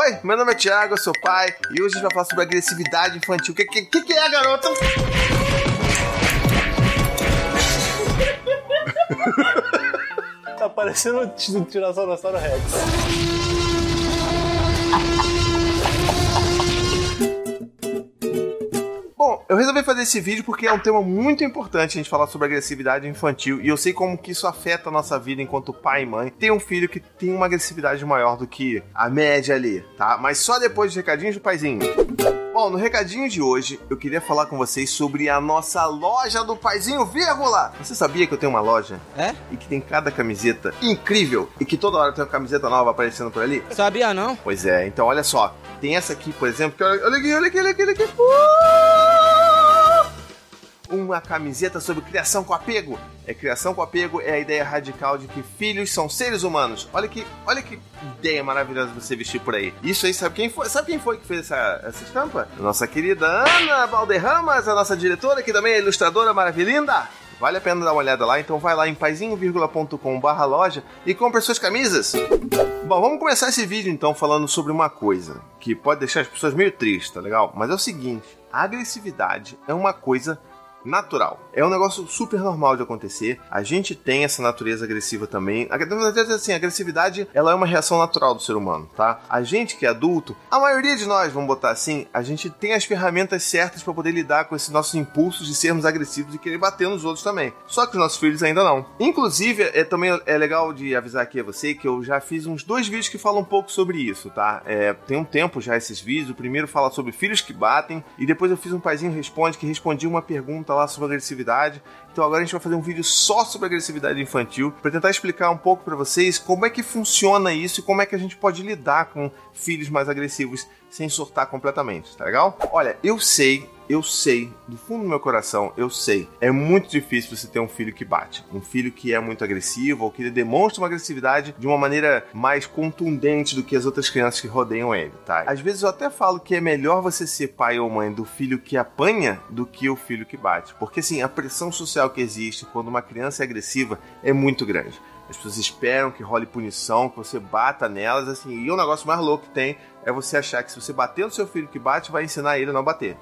Oi, meu nome é Thiago, eu sou pai e hoje a gente vai falar sobre agressividade infantil. O que, que, que é, garota? tá parecendo um Tiranossauro Rex. Eu resolvi fazer esse vídeo porque é um tema muito importante a gente falar sobre agressividade infantil e eu sei como que isso afeta a nossa vida enquanto pai e mãe. Tem um filho que tem uma agressividade maior do que a média ali, tá? Mas só depois dos recadinhos do paizinho. Bom, no recadinho de hoje, eu queria falar com vocês sobre a nossa loja do Paizinho Vírgula. Você sabia que eu tenho uma loja? É? E que tem cada camiseta incrível e que toda hora tem uma camiseta nova aparecendo por ali? Sabia não? Pois é, então olha só. Tem essa aqui, por exemplo, que olha, aqui, olha aqui, olha aqui, olha aqui. Uh! Uma camiseta sobre criação com apego. É criação com apego é a ideia radical de que filhos são seres humanos. Olha que, olha que ideia maravilhosa você vestir por aí. Isso aí, sabe quem foi? Sabe quem foi que fez essa, essa estampa? Nossa querida Ana Valderramas, a nossa diretora, que também é ilustradora maravilhinda. Vale a pena dar uma olhada lá, então vai lá em paizinho.com barra loja e compre suas camisas. Bom, vamos começar esse vídeo então falando sobre uma coisa que pode deixar as pessoas meio tristes, tá legal? Mas é o seguinte, a agressividade é uma coisa natural. É um negócio super normal de acontecer. A gente tem essa natureza agressiva também. Assim, a agressividade ela é uma reação natural do ser humano, tá? A gente que é adulto, a maioria de nós, vamos botar assim, a gente tem as ferramentas certas para poder lidar com esses nossos impulsos de sermos agressivos e querer bater nos outros também. Só que os nossos filhos ainda não. Inclusive, é também é legal de avisar aqui a você que eu já fiz uns dois vídeos que falam um pouco sobre isso, tá? É, tem um tempo já esses vídeos. O primeiro fala sobre filhos que batem e depois eu fiz um paizinho responde que respondia uma pergunta lá sobre agressividade. Então agora a gente vai fazer um vídeo só sobre agressividade infantil para tentar explicar um pouco para vocês como é que funciona isso e como é que a gente pode lidar com filhos mais agressivos sem surtar completamente, tá legal? Olha, eu sei eu sei, do fundo do meu coração, eu sei. É muito difícil você ter um filho que bate. Um filho que é muito agressivo ou que demonstra uma agressividade de uma maneira mais contundente do que as outras crianças que rodeiam ele, tá? Às vezes eu até falo que é melhor você ser pai ou mãe do filho que apanha do que o filho que bate. Porque assim, a pressão social que existe quando uma criança é agressiva é muito grande. As pessoas esperam que role punição, que você bata nelas, assim. E o negócio mais louco que tem é você achar que se você bater no seu filho que bate, vai ensinar ele a não bater.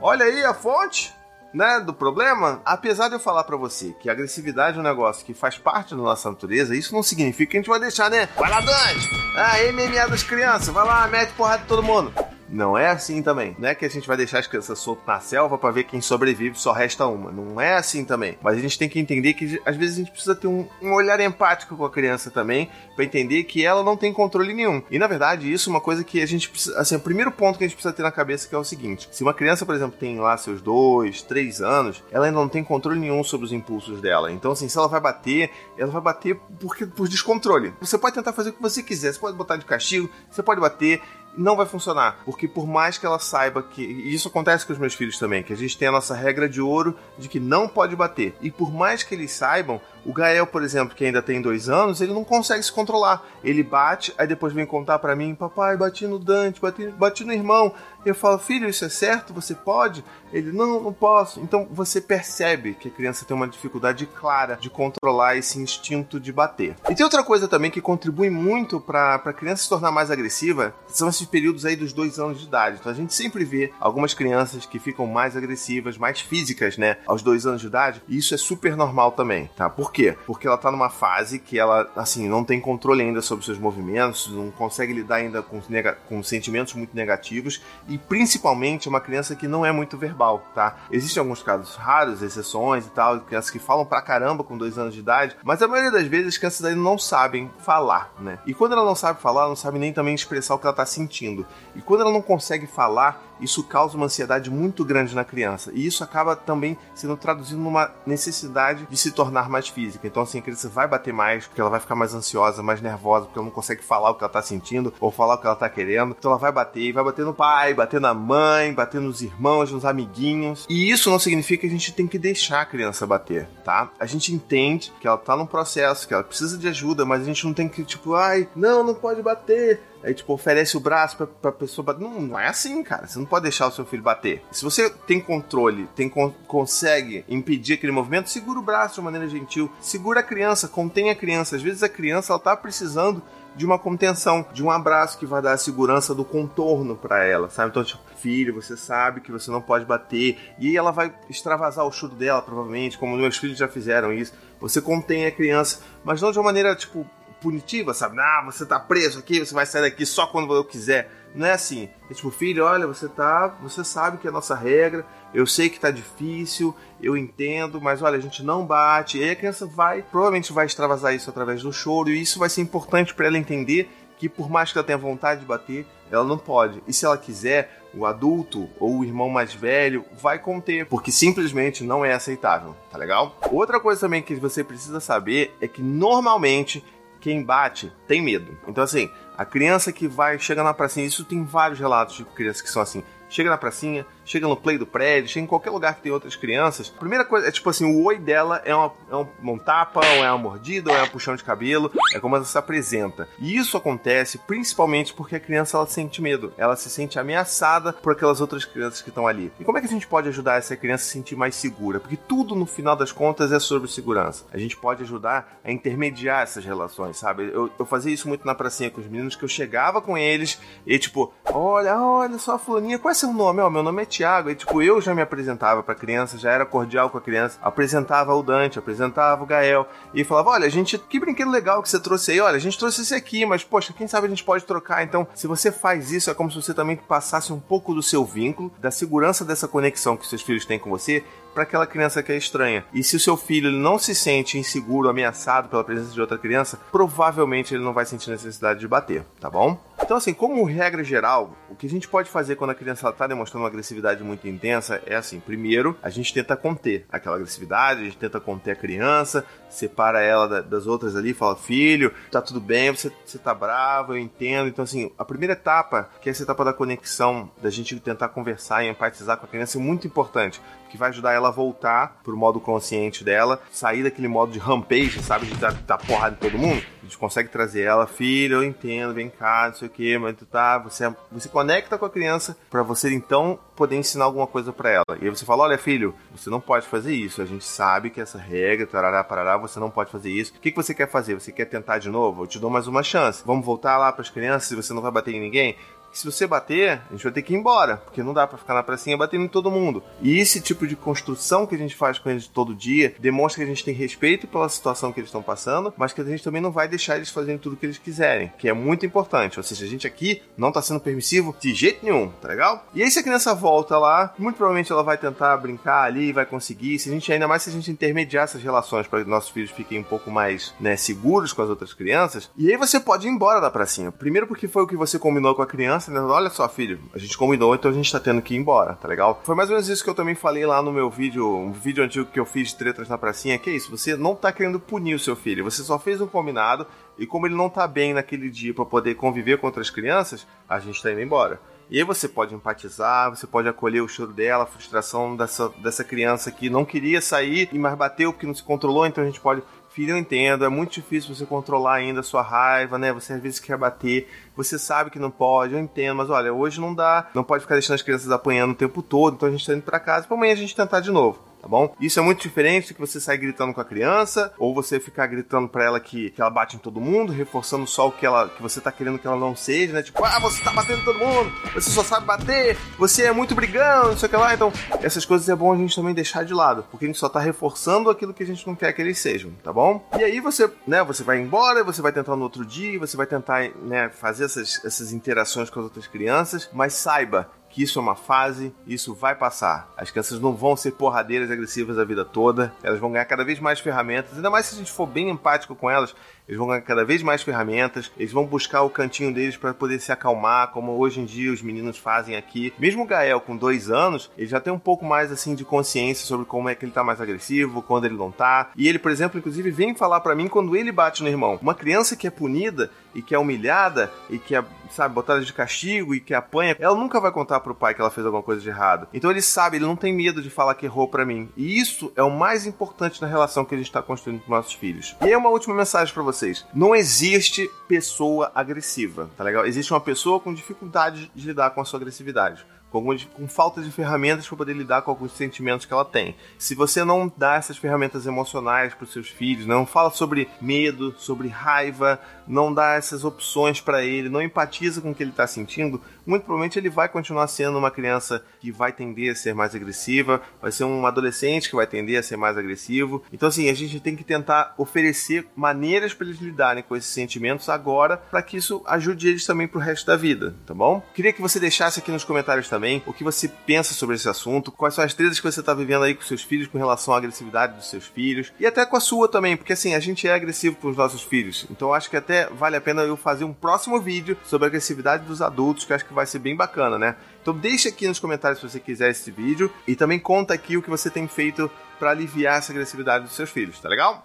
Olha aí a fonte, né, do problema. Apesar de eu falar para você que agressividade é um negócio que faz parte da nossa natureza, isso não significa que a gente vai deixar, né? Vai lá, Dante! Ah, MMA das crianças, vai lá, mete porrada de todo mundo. Não é assim também. Não é que a gente vai deixar as crianças soltas na selva para ver quem sobrevive, só resta uma. Não é assim também. Mas a gente tem que entender que às vezes a gente precisa ter um, um olhar empático com a criança também, para entender que ela não tem controle nenhum. E na verdade, isso é uma coisa que a gente precisa. Assim, o primeiro ponto que a gente precisa ter na cabeça que é o seguinte: se uma criança, por exemplo, tem lá seus dois, três anos, ela ainda não tem controle nenhum sobre os impulsos dela. Então, assim, se ela vai bater, ela vai bater porque, por descontrole. Você pode tentar fazer o que você quiser, você pode botar de castigo, você pode bater, não vai funcionar. Por mais que ela saiba que. E isso acontece com os meus filhos também, que a gente tem a nossa regra de ouro de que não pode bater. E por mais que eles saibam, o Gael, por exemplo, que ainda tem dois anos, ele não consegue se controlar. Ele bate, aí depois vem contar para mim: Papai, bati no Dante, bati, bati no irmão. Eu falo: Filho, isso é certo? Você pode? Ele: Não, não posso. Então você percebe que a criança tem uma dificuldade clara de controlar esse instinto de bater. E tem outra coisa também que contribui muito para a criança se tornar mais agressiva: são esses períodos aí dos dois anos de idade. Então a gente sempre vê algumas crianças que ficam mais agressivas, mais físicas, né, aos dois anos de idade. E isso é super normal também, tá? Por quê? Porque ela tá numa fase que ela, assim, não tem controle ainda sobre seus movimentos, não consegue lidar ainda com, com sentimentos muito negativos e principalmente é uma criança que não é muito verbal, tá? Existem alguns casos raros, exceções e tal, crianças que falam pra caramba com dois anos de idade, mas a maioria das vezes as crianças ainda não sabem falar, né? E quando ela não sabe falar, ela não sabe nem também expressar o que ela tá sentindo. E quando ela não consegue falar, isso causa uma ansiedade muito grande na criança. E isso acaba também sendo traduzido numa necessidade de se tornar mais física. Então, assim, a criança vai bater mais, porque ela vai ficar mais ansiosa, mais nervosa, porque ela não consegue falar o que ela tá sentindo ou falar o que ela tá querendo. Então, ela vai bater, e vai bater no pai, bater na mãe, bater nos irmãos, nos amiguinhos. E isso não significa que a gente tem que deixar a criança bater, tá? A gente entende que ela tá num processo, que ela precisa de ajuda, mas a gente não tem que, tipo, ai, não, não pode bater Aí, tipo, oferece o braço pra, pra pessoa bater. Não, não é assim, cara. Você não pode deixar o seu filho bater. Se você tem controle, tem con consegue impedir aquele movimento, segura o braço de maneira gentil. Segura a criança, contém a criança. Às vezes a criança, ela tá precisando de uma contenção, de um abraço que vai dar a segurança do contorno para ela, sabe? Então, tipo, filho, você sabe que você não pode bater. E aí ela vai extravasar o choro dela, provavelmente, como meus filhos já fizeram isso. Você contém a criança, mas não de uma maneira, tipo, punitiva, sabe? Ah, você tá preso aqui, você vai sair daqui só quando eu quiser. Não é assim. É tipo, filho, olha, você tá. Você sabe que é a nossa regra, eu sei que tá difícil, eu entendo, mas olha, a gente não bate. E aí a criança vai, provavelmente vai extravasar isso através do choro, e isso vai ser importante para ela entender que por mais que ela tenha vontade de bater, ela não pode. E se ela quiser, o adulto ou o irmão mais velho vai conter, porque simplesmente não é aceitável, tá legal? Outra coisa também que você precisa saber é que normalmente quem bate tem medo. Então, assim, a criança que vai, chega na pracinha, isso tem vários relatos de crianças que são assim. Chega na pracinha, chega no play do prédio, chega em qualquer lugar que tem outras crianças. A primeira coisa é tipo assim: o oi dela é, uma, é um, um tapa, ou é uma mordida, ou é um puxão de cabelo. É como ela se apresenta. E isso acontece principalmente porque a criança ela sente medo. Ela se sente ameaçada por aquelas outras crianças que estão ali. E como é que a gente pode ajudar essa criança a se sentir mais segura? Porque tudo no final das contas é sobre segurança. A gente pode ajudar a intermediar essas relações, sabe? Eu, eu fazia isso muito na pracinha com os meninos, que eu chegava com eles e tipo, olha, olha só a fulaninha, qual é seu nome? Ó, meu nome é Tiago. E tipo, eu já me apresentava pra criança, já era cordial com a criança, apresentava o Dante, apresentava o Gael e falava: Olha, gente, que brinquedo legal que você trouxe aí, olha, a gente trouxe esse aqui, mas poxa, quem sabe a gente pode trocar. Então, se você faz isso, é como se você também passasse um pouco do seu vínculo, da segurança dessa conexão que seus filhos têm com você, para aquela criança que é estranha. E se o seu filho não se sente inseguro, ameaçado pela presença de outra criança, provavelmente ele não vai sentir necessidade de bater, tá bom? Então, assim, como regra geral, o que a gente pode fazer quando a criança está demonstrando uma agressividade muito intensa é assim: primeiro, a gente tenta conter aquela agressividade, a gente tenta conter a criança, separa ela das outras ali, fala: filho, tá tudo bem, você, você tá bravo, eu entendo. Então, assim, a primeira etapa, que é essa etapa da conexão, da gente tentar conversar e empatizar com a criança, é muito importante que vai ajudar ela a voltar pro modo consciente dela, sair daquele modo de rampage, sabe? De dar, dar porrada em todo mundo. A gente consegue trazer ela, filho, eu entendo, vem cá, não sei o que, mas tu tá. Você, você conecta com a criança para você então poder ensinar alguma coisa para ela. E aí você fala: olha, filho, você não pode fazer isso. A gente sabe que essa regra, tarará, parará, você não pode fazer isso. O que, que você quer fazer? Você quer tentar de novo? Eu te dou mais uma chance. Vamos voltar lá para as crianças e você não vai bater em ninguém? Se você bater, a gente vai ter que ir embora, porque não dá para ficar na pracinha batendo em todo mundo. E esse tipo de construção que a gente faz com eles todo dia demonstra que a gente tem respeito pela situação que eles estão passando, mas que a gente também não vai deixar eles fazerem tudo o que eles quiserem, que é muito importante. Ou seja, a gente aqui não tá sendo permissivo de jeito nenhum, tá legal? E aí se a criança volta lá, muito provavelmente ela vai tentar brincar ali, vai conseguir. Se a gente ainda mais se a gente intermediar essas relações para que nossos filhos fiquem um pouco mais, né, seguros com as outras crianças, e aí você pode ir embora da pracinha. Primeiro porque foi o que você combinou com a criança criança, né? Olha só, filho, a gente combinou, então a gente tá tendo que ir embora, tá legal? Foi mais ou menos isso que eu também falei lá no meu vídeo, um vídeo antigo que eu fiz de tretas na pracinha, que é isso, você não tá querendo punir o seu filho, você só fez um combinado e como ele não tá bem naquele dia para poder conviver com outras crianças, a gente tá indo embora. E aí você pode empatizar, você pode acolher o choro dela, a frustração dessa, dessa criança que não queria sair, mas bateu porque não se controlou, então a gente pode Filho, eu entendo, é muito difícil você controlar ainda a sua raiva, né? Você às vezes quer bater, você sabe que não pode, eu entendo, mas olha, hoje não dá, não pode ficar deixando as crianças apanhando o tempo todo, então a gente tá indo pra casa, pra amanhã a gente tentar de novo tá bom? Isso é muito diferente do que você sair gritando com a criança, ou você ficar gritando pra ela que, que ela bate em todo mundo, reforçando só o que, ela, que você tá querendo que ela não seja, né? Tipo, ah, você tá batendo em todo mundo, você só sabe bater, você é muito brigão, não sei o que lá. Então, essas coisas é bom a gente também deixar de lado, porque a gente só tá reforçando aquilo que a gente não quer que eles sejam, tá bom? E aí você, né, você vai embora, você vai tentar no outro dia, você vai tentar, né, fazer essas, essas interações com as outras crianças, mas saiba que isso é uma fase, isso vai passar. As crianças não vão ser porradeiras agressivas a vida toda, elas vão ganhar cada vez mais ferramentas, ainda mais se a gente for bem empático com elas, eles vão ganhar cada vez mais ferramentas, eles vão buscar o cantinho deles para poder se acalmar, como hoje em dia os meninos fazem aqui. Mesmo o Gael, com dois anos, ele já tem um pouco mais assim de consciência sobre como é que ele tá mais agressivo, quando ele não tá. E ele, por exemplo, inclusive, vem falar para mim quando ele bate no irmão. Uma criança que é punida e que é humilhada e que é, sabe, botada de castigo e que apanha, ela nunca vai contar pro pai que ela fez alguma coisa de errado. Então ele sabe, ele não tem medo de falar que errou para mim. E isso é o mais importante na relação que a gente tá construindo com nossos filhos. E aí uma última mensagem para vocês. Não existe pessoa agressiva, tá legal? Existe uma pessoa com dificuldade de lidar com a sua agressividade. Com, algumas, com falta de ferramentas para poder lidar com alguns sentimentos que ela tem. Se você não dá essas ferramentas emocionais para os seus filhos, não fala sobre medo, sobre raiva, não dá essas opções para ele, não empatiza com o que ele está sentindo, muito provavelmente ele vai continuar sendo uma criança que vai tender a ser mais agressiva, vai ser um adolescente que vai tender a ser mais agressivo. Então, assim, a gente tem que tentar oferecer maneiras para eles lidarem com esses sentimentos agora, para que isso ajude eles também para o resto da vida, tá bom? Queria que você deixasse aqui nos comentários também o que você pensa sobre esse assunto, quais são as trilhas que você está vivendo aí com seus filhos com relação à agressividade dos seus filhos e até com a sua também, porque assim, a gente é agressivo com os nossos filhos. Então, acho que até vale a pena eu fazer um próximo vídeo sobre a agressividade dos adultos, que acho que vai ser bem bacana, né? Então deixa aqui nos comentários se você quiser esse vídeo e também conta aqui o que você tem feito para aliviar essa agressividade dos seus filhos, tá legal?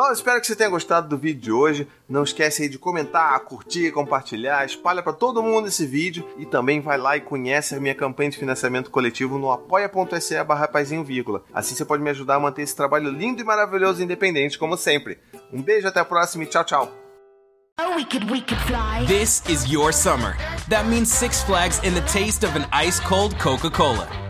Bom, espero que você tenha gostado do vídeo de hoje. Não esquece aí de comentar, curtir, compartilhar, espalha para todo mundo esse vídeo e também vai lá e conhece a minha campanha de financiamento coletivo no apoia.se barra Assim você pode me ajudar a manter esse trabalho lindo e maravilhoso e independente, como sempre. Um beijo, até a próxima e tchau, tchau. We could, we could this is your summer. That means Six Flags and the taste of an ice cold Coca Cola.